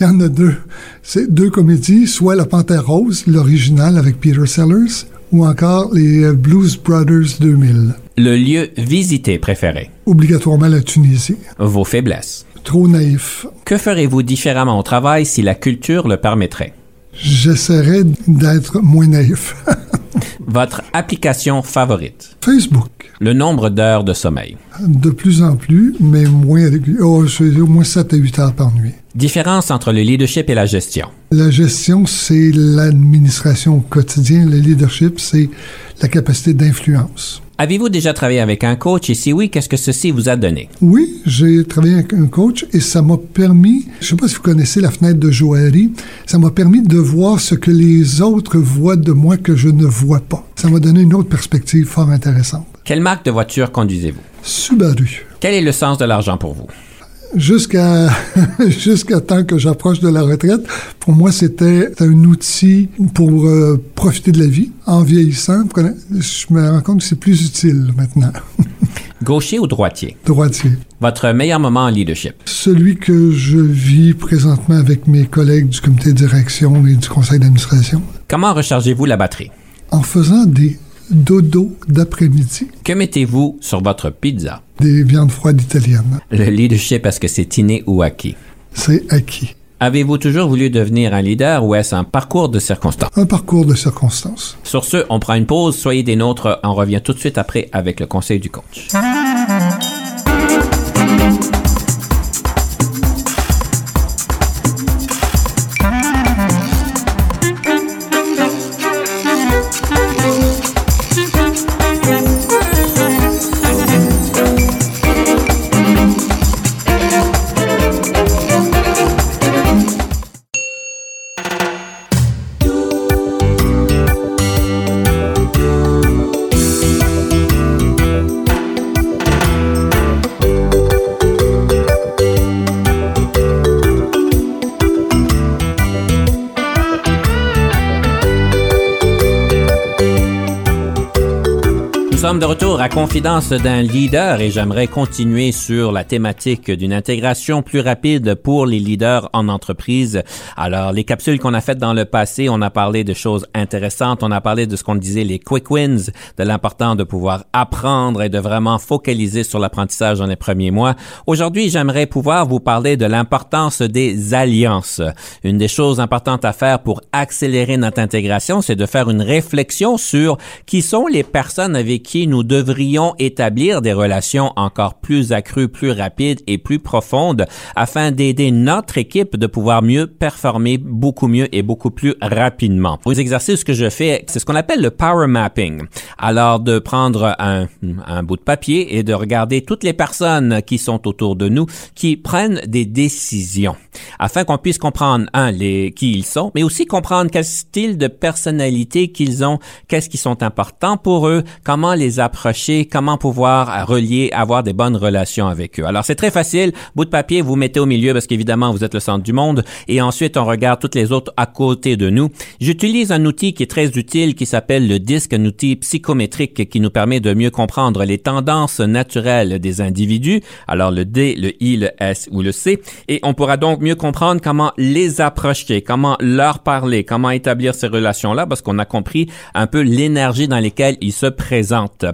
y en a deux. C'est deux comédies, soit La Panthère Rose, l'original avec Peter Sellers, ou encore les euh, Blues Brothers 2000. Le lieu visité préféré? Obligatoirement la Tunisie. Vos faiblesses? Trop naïf. Que ferez-vous différemment au travail si la culture le permettrait? J'essaierai d'être moins naïf. Votre application favorite? Facebook. Le nombre d'heures de sommeil? De plus en plus, mais moins régulier. Oh, je fais au moins 7 à 8 heures par nuit. Différence entre le leadership et la gestion? La gestion, c'est l'administration au quotidien. Le leadership, c'est la capacité d'influence. Avez-vous déjà travaillé avec un coach? Et si oui, qu'est-ce que ceci vous a donné? Oui, j'ai travaillé avec un coach et ça m'a permis, je ne sais pas si vous connaissez la fenêtre de Joaillerie, ça m'a permis de voir ce que les autres voient de moi que je ne vois pas. Ça m'a donné une autre perspective fort intéressante. Quelle marque de voiture conduisez-vous? Subaru. Quel est le sens de l'argent pour vous? Jusqu'à jusqu'à temps que j'approche de la retraite, pour moi, c'était un outil pour euh, profiter de la vie. En vieillissant, je me rends compte que c'est plus utile maintenant. Gaucher ou droitier? Droitier. Votre meilleur moment en leadership? Celui que je vis présentement avec mes collègues du comité de direction et du conseil d'administration. Comment rechargez-vous la batterie? En faisant des dodo d'après-midi. Que mettez-vous sur votre pizza? Des viandes froides italiennes. Le leadership, est-ce que c'est inné ou acquis? C'est acquis. Avez-vous toujours voulu devenir un leader ou est-ce un parcours de circonstances? Un parcours de circonstances. Sur ce, on prend une pause. Soyez des nôtres. On revient tout de suite après avec le conseil du coach. Confidence d'un leader et j'aimerais continuer sur la thématique d'une intégration plus rapide pour les leaders en entreprise. Alors, les capsules qu'on a faites dans le passé, on a parlé de choses intéressantes, on a parlé de ce qu'on disait les quick wins, de l'important de pouvoir apprendre et de vraiment focaliser sur l'apprentissage dans les premiers mois. Aujourd'hui, j'aimerais pouvoir vous parler de l'importance des alliances. Une des choses importantes à faire pour accélérer notre intégration, c'est de faire une réflexion sur qui sont les personnes avec qui nous devrions établir des relations encore plus accrues, plus rapides et plus profondes afin d'aider notre équipe de pouvoir mieux performer beaucoup mieux et beaucoup plus rapidement. Les exercices que je fais, c'est ce qu'on appelle le power mapping. Alors de prendre un, un bout de papier et de regarder toutes les personnes qui sont autour de nous qui prennent des décisions afin qu'on puisse comprendre un les qui ils sont, mais aussi comprendre quel style de personnalité qu'ils ont, qu'est-ce qui sont importants pour eux, comment les approcher, comment pouvoir relier, avoir des bonnes relations avec eux. Alors c'est très facile, bout de papier, vous mettez au milieu parce qu'évidemment vous êtes le centre du monde et ensuite on regarde toutes les autres à côté de nous. J'utilise un outil qui est très utile qui s'appelle le disque, un outil psychométrique qui nous permet de mieux comprendre les tendances naturelles des individus. Alors le D, le I, le S ou le C et on pourra donc mieux comprendre comment les approcher, comment leur parler, comment établir ces relations-là parce qu'on a compris un peu l'énergie dans lesquelles ils se présentent.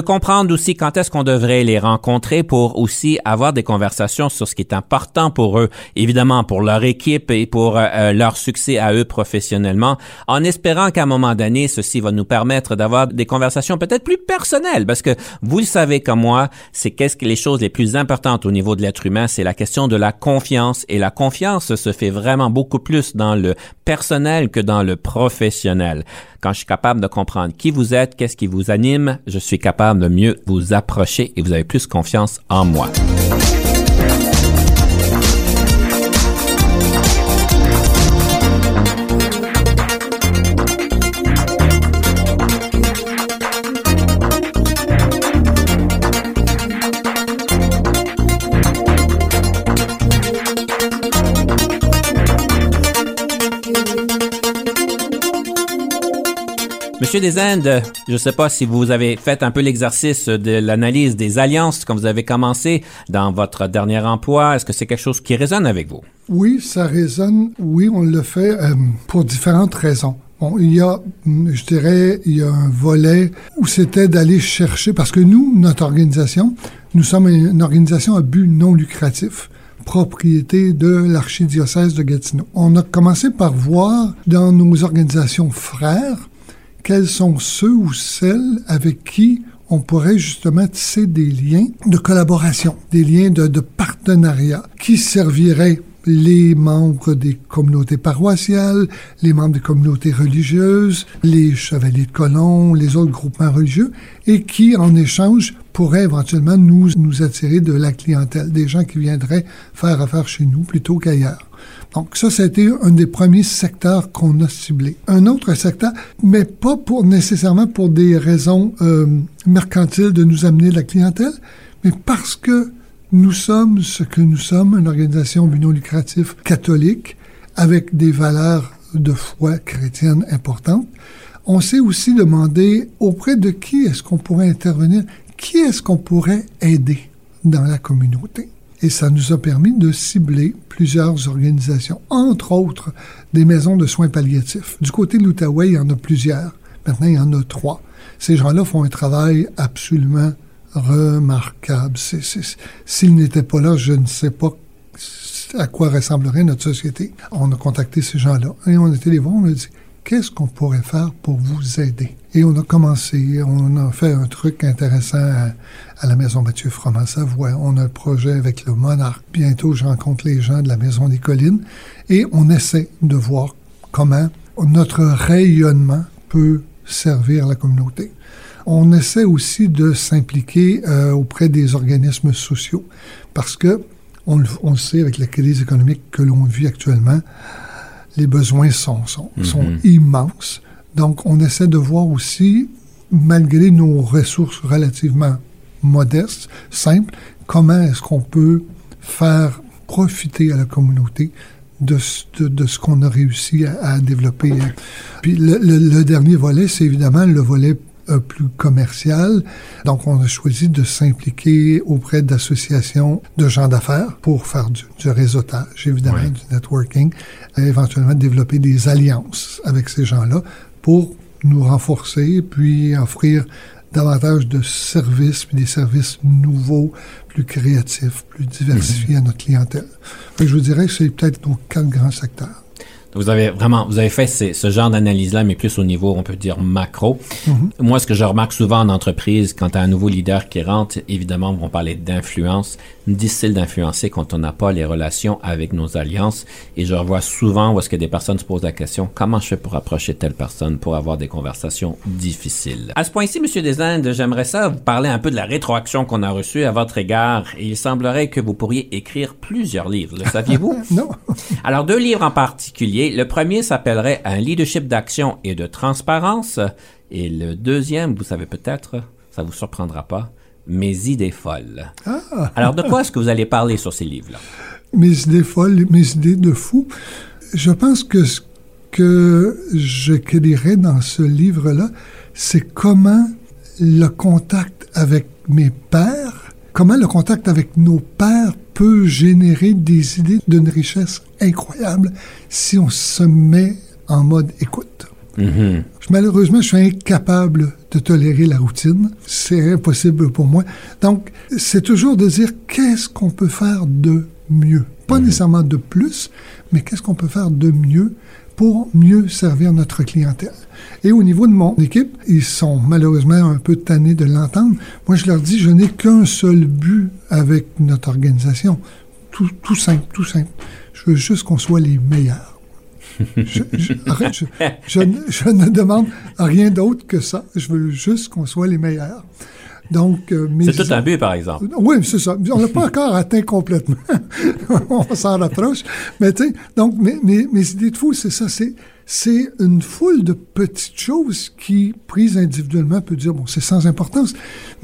Comprendre aussi quand est-ce qu'on devrait les rencontrer pour aussi avoir des conversations sur ce qui est important pour eux, évidemment pour leur équipe et pour euh, leur succès à eux professionnellement, en espérant qu'à un moment donné, ceci va nous permettre d'avoir des conversations peut-être plus personnelles parce que vous le savez comme moi, c'est qu'est-ce que les choses les plus importantes au niveau de l'être humain, c'est la question de la confiance et la confiance se fait vraiment beaucoup plus dans le personnel que dans le professionnel. Quand je suis capable de comprendre qui vous êtes, qu'est-ce qui vous anime, je suis capable de mieux vous approcher et vous avez plus confiance en moi. Monsieur des Indes, je ne sais pas si vous avez fait un peu l'exercice de l'analyse des alliances quand vous avez commencé dans votre dernier emploi. Est-ce que c'est quelque chose qui résonne avec vous? Oui, ça résonne. Oui, on le fait euh, pour différentes raisons. Il y a, je dirais, il y a un volet où c'était d'aller chercher, parce que nous, notre organisation, nous sommes une organisation à but non lucratif propriété de l'archidiocèse de Gatineau. On a commencé par voir dans nos organisations frères quels sont ceux ou celles avec qui on pourrait justement tisser des liens de collaboration, des liens de, partenariat qui serviraient les membres des communautés paroissiales, les membres des communautés religieuses, les chevaliers de colons, les autres groupements religieux, et qui, en échange, pourraient éventuellement nous, nous attirer de la clientèle, des gens qui viendraient faire affaire chez nous plutôt qu'ailleurs. Donc ça, été un des premiers secteurs qu'on a ciblé. Un autre secteur, mais pas pour nécessairement pour des raisons euh, mercantiles de nous amener de la clientèle, mais parce que nous sommes ce que nous sommes, une organisation non lucrative catholique avec des valeurs de foi chrétienne importantes. On s'est aussi demandé auprès de qui est-ce qu'on pourrait intervenir, qui est-ce qu'on pourrait aider dans la communauté. Et ça nous a permis de cibler plusieurs organisations, entre autres des maisons de soins palliatifs. Du côté de l'Outaouais, il y en a plusieurs. Maintenant, il y en a trois. Ces gens-là font un travail absolument remarquable. S'ils n'étaient pas là, je ne sais pas à quoi ressemblerait notre société. On a contacté ces gens-là et on était les voir, on a dit qu'est-ce qu'on pourrait faire pour vous aider? Et on a commencé, on a fait un truc intéressant à, la Maison Mathieu Froment Savoie. On a le projet avec le Monarque. Bientôt, je rencontre les gens de la Maison des Collines et on essaie de voir comment notre rayonnement peut servir la communauté. On essaie aussi de s'impliquer euh, auprès des organismes sociaux parce que on, le sait avec la crise économique que l'on vit actuellement, les besoins sont, sont, sont mhm. immenses. Donc, on essaie de voir aussi, malgré nos ressources relativement modestes, simples, comment est-ce qu'on peut faire profiter à la communauté de, de, ce qu'on a réussi à, développer. Puis le, le dernier volet, c'est évidemment le volet plus commercial. Donc, on a choisi de s'impliquer auprès d'associations de gens d'affaires pour faire du, réseautage, évidemment, du networking, et éventuellement développer des alliances avec ces gens-là pour nous renforcer, puis offrir davantage de services, puis des services nouveaux, plus créatifs, plus diversifiés à notre clientèle. je vous dirais que c'est peut-être nos quatre grands secteurs. Vous avez vraiment, vous avez fait ce genre d'analyse-là, mais plus au niveau, on peut dire, macro. Mhm. Moi, ce que je remarque souvent en entreprise, quand un nouveau leader qui rentre, évidemment, on va parler d'influence. Difficile d'influencer quand on n'a pas les relations avec nos alliances. Et je revois souvent où est-ce que des personnes se posent la question, comment je fais pour approcher telle personne pour avoir des conversations difficiles? À ce point-ci, Monsieur Desindes, j'aimerais ça vous parler un peu de la rétroaction qu'on a reçue à votre égard. Et il semblerait que vous pourriez écrire plusieurs livres. Le saviez-vous? non. Alors, deux livres en particulier le premier s'appellerait Un leadership d'action et de transparence. Et le deuxième, vous savez peut-être, ça vous surprendra pas, Mes idées folles. Ah. Alors, de quoi est-ce que vous allez parler sur ces livres-là? Mes idées folles, mes idées de fou. Je pense que ce que j'écrirai dans ce livre-là, c'est comment le contact avec mes pères, comment le contact avec nos pères peut générer des idées d'une richesse incroyable si on se met en mode écoute? Mm-hmm. Malheureusement, je suis incapable de tolérer la routine. C'est impossible pour moi. Donc, c'est toujours de dire qu'est-ce qu'on peut faire de mieux? Pas mm-hmm. nécessairement de plus, mais qu'est-ce qu'on peut faire de mieux pour mieux servir notre clientèle? Et au niveau de mon équipe, ils sont malheureusement un peu tannés de l'entendre. Moi, je leur dis, je n'ai qu'un seul but avec notre organisation. Tout, tout simple, tout simple. Je veux juste qu'on soit les meilleurs. Je, je- arrête, je- je ne- demande rien d'autre que ça. Je veux juste qu'on soit les meilleurs. Donc, euh, C'est tout un but, par exemple. oui, c'est ça. On l'a pas encore atteint complètement. on s'en rapproche. Mais tu sais, donc mes, mes, mes idées de fou, c'est ça. C'est c'est une foule de petites choses qui, prises individuellement, peut dire bon, c'est sans importance,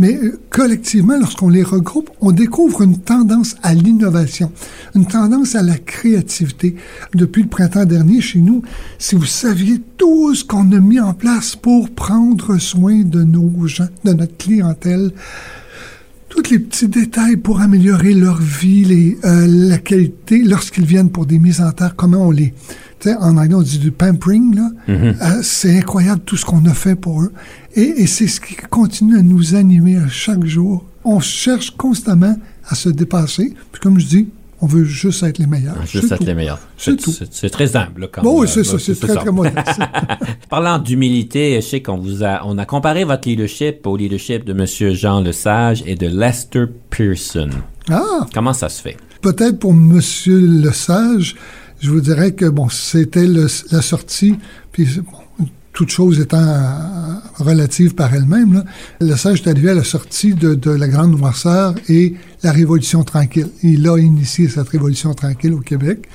mais euh, collectivement, lorsqu'on les regroupe, on découvre une tendance à l'innovation, une tendance à la créativité. Depuis le printemps dernier, chez nous, si vous saviez tout ce qu'on a mis en place pour prendre soin de nos gens, de notre clientèle, tous les petits détails pour améliorer leur vie, les, euh, la qualité, lorsqu'ils viennent pour des mises en terre, comment on les... En anglais, on dit du pampering, là. Euh, c'est incroyable tout ce qu'on a fait pour eux. Et, et c'est ce qui continue à nous animer à chaque jour. On cherche constamment à se dépasser. Puis comme je dis, on veut juste être les meilleurs. Juste C'est être tout. les meilleurs. C'est tout. C'est très humble, quand Bon, oui, c'est ça, c'est très, ça. très modeste. Parlant d'humilité, je sais qu'on vous a, on a comparé votre leadership au leadership de Monsieur Jean Lesage et de Lester Pearson. ah! Comment ça se fait? Peut-être pour Monsieur Le Sage, je vous dirais que bon, c'était la sortie, puis bon, toute chose étant euh, relative par elle-même, Le Sage est arrivé à la sortie de, la Grande Noirceur et la Révolution tranquille. Il a initié cette Révolution tranquille au Québec.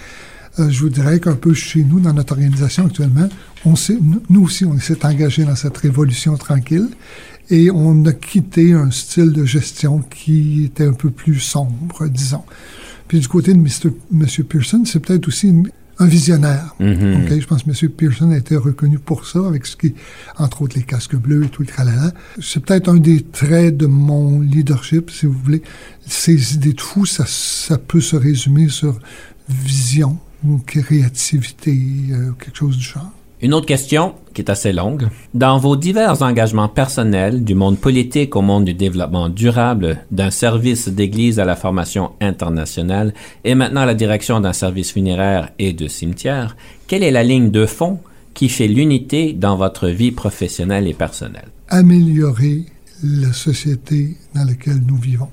Euh, je vous dirais qu'un peu chez nous, dans notre organisation actuellement, on nous aussi, on s'est engagé dans cette Révolution tranquille et on a quitté un style de gestion qui était un peu plus sombre, disons. Puis du côté de Mr. Monsieur Pearson, c'est peut-être aussi une- un visionnaire. Mhm. OK, je pense que M. Pearson a été reconnu pour ça, avec ce qui, entre autres, les casques bleus et tout le tralala. C'est peut-être un des traits de mon leadership, si vous voulez. Ces idées de fou, ça, ça peut se résumer sur vision ou créativité, euh, quelque chose du genre. Une autre question qui est assez longue. Dans vos divers engagements personnels, du monde politique au monde du développement durable, d'un service d'église à la formation internationale et maintenant à la direction d'un service funéraire et de cimetière, quelle est la ligne de fond qui fait l'unité dans votre vie professionnelle et personnelle? Améliorer la société dans laquelle nous vivons.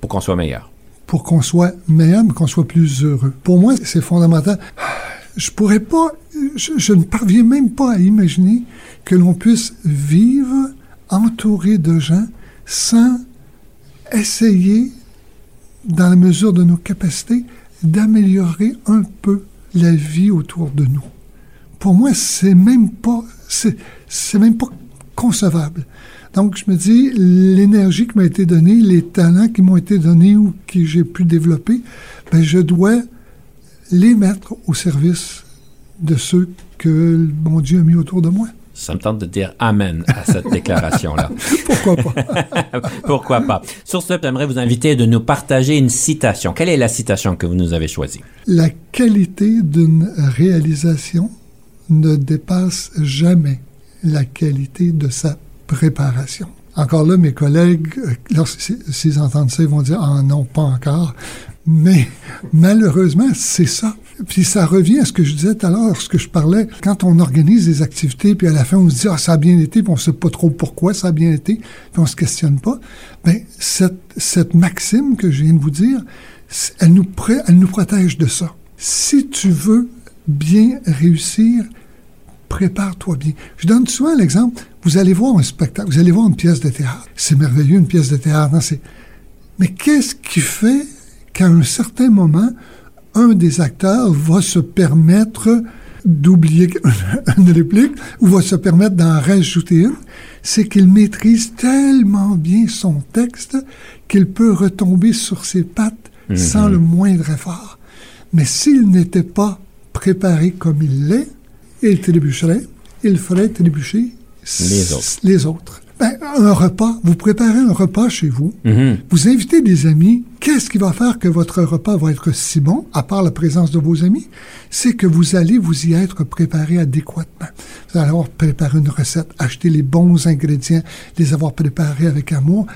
pour qu'on soit meilleur? pour qu'on soit meilleur, mais qu'on soit plus heureux. Pour moi, c'est fondamental. Je pourrais pas, je, ne parviens même pas à imaginer que l'on puisse vivre entouré de gens sans essayer, dans la mesure de nos capacités, d'améliorer un peu la vie autour de nous. Pour moi, c'est même pas, c'est même pas concevable. Donc, je me dis, l'énergie qui m'a été donnée, les talents qui m'ont été donnés ou que j'ai pu développer, ben, je dois les mettre au service de ceux que mon Dieu a mis autour de moi. Ça me tente de dire Amen à cette déclaration-là. Pourquoi pas? Pourquoi pas? Sur ce, j'aimerais vous inviter de nous partager une citation. Quelle est la citation que vous nous avez choisie? La qualité d'une réalisation ne dépasse jamais la qualité de sa préparation. Encore là, mes collègues, euh, lorsqu'ils entendent ça, ils vont dire Ah non, pas encore. Mais malheureusement, c'est ça. Puis ça revient à ce que je disais tout à l'heure, ce que je parlais, quand on organise des activités, puis à la fin on se dit Ah, ça a bien été, puis on sait pas trop pourquoi ça a bien été, puis on se questionne pas. Ben, cette, cette maxime que je viens de vous dire, elle nous, elle nous protège de ça. Si tu veux bien réussir, prépare-toi bien. Je donne souvent l'exemple, vous allez voir un spectacle, vous allez voir une pièce de théâtre. C'est merveilleux, une pièce de théâtre. c'est- Mais qu'est-ce qui fait qu'à un certain moment, un des acteurs va se permettre d'oublier une réplique ou va se permettre d'en rajouter une, c'est qu'il maîtrise tellement bien son texte qu'il peut retomber sur ses pattes sans le moindre effort. Mais s'il n'était pas préparé comme il l'est, il trébucherait, il ferait trébucher Les autres. s- les autres. Ben, un repas, vous préparez un repas chez vous, Mhm. vous invitez des amis, qu'est-ce qui va faire que votre repas va être si bon, à part la présence de vos amis? C'est que vous allez vous y être préparé adéquatement. Vous allez avoir préparé une recette, acheter les bons ingrédients, les avoir préparés avec amour.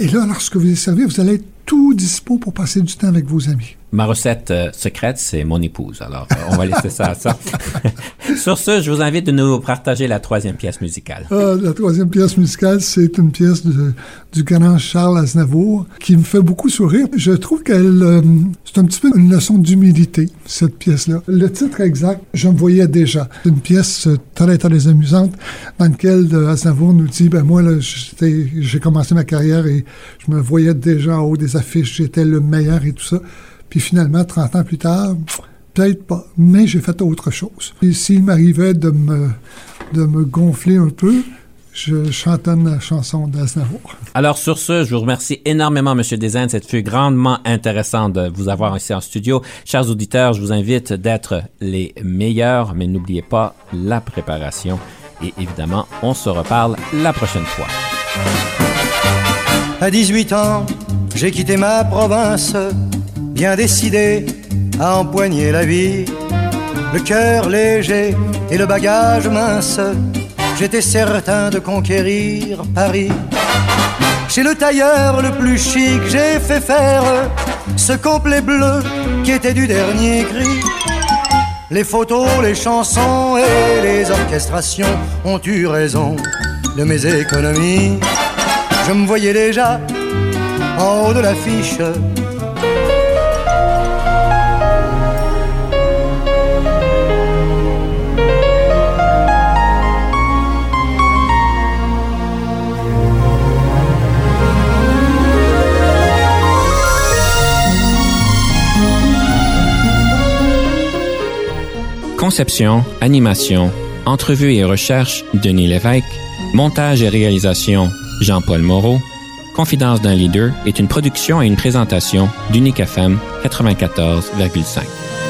Et là, lorsque vous les servez, vous allez être tout dispo pour passer du temps avec vos amis. Ma recette euh, secrète, c'est mon épouse. Alors, euh, on va laisser ça à ça. Sur ce, je vous invite de nous partager la troisième pièce musicale. Ah, la troisième pièce musicale, c'est une pièce de, du grand Charles Aznavour qui me fait beaucoup sourire. Je trouve qu'elle, euh, c'est un petit peu une leçon d'humilité, cette pièce-là. Le titre exact, je me voyais déjà. C'est une pièce très, très amusante dans laquelle Aznavour nous dit, ben moi, là, j'ai commencé ma carrière et je me voyais déjà en haut des affiches, j'étais le meilleur et tout ça. Puis finalement, 30 ans plus tard, peut-être pas, mais j'ai fait autre chose. Et s'il m'arrivait de me, de me gonfler un peu, je chantonne la chanson d'Aznavour. Alors sur ce, je vous remercie énormément, Monsieur Desaines. Cette fut grandement intéressant de vous avoir ici en studio. Chers auditeurs, je vous invite d'être les meilleurs, mais n'oubliez pas la préparation. Et évidemment, on se reparle la prochaine fois. À 18 ans, j'ai quitté ma province bien décidé à empoigner la vie. Le cœur léger et le bagage mince, j'étais certain de conquérir Paris. Chez le tailleur le plus chic, j'ai fait faire ce complet bleu qui était du dernier cri. Les photos, les chansons et les orchestrations ont eu raison de mes économies. Je me voyais déjà de l'affiche Conception, animation, entrevue et recherche, Denis Lévesque. Montage et réalisation, Jean-Paul Moreau. Confidence d'un leader est une production et une présentation d'Unique FM 94,5.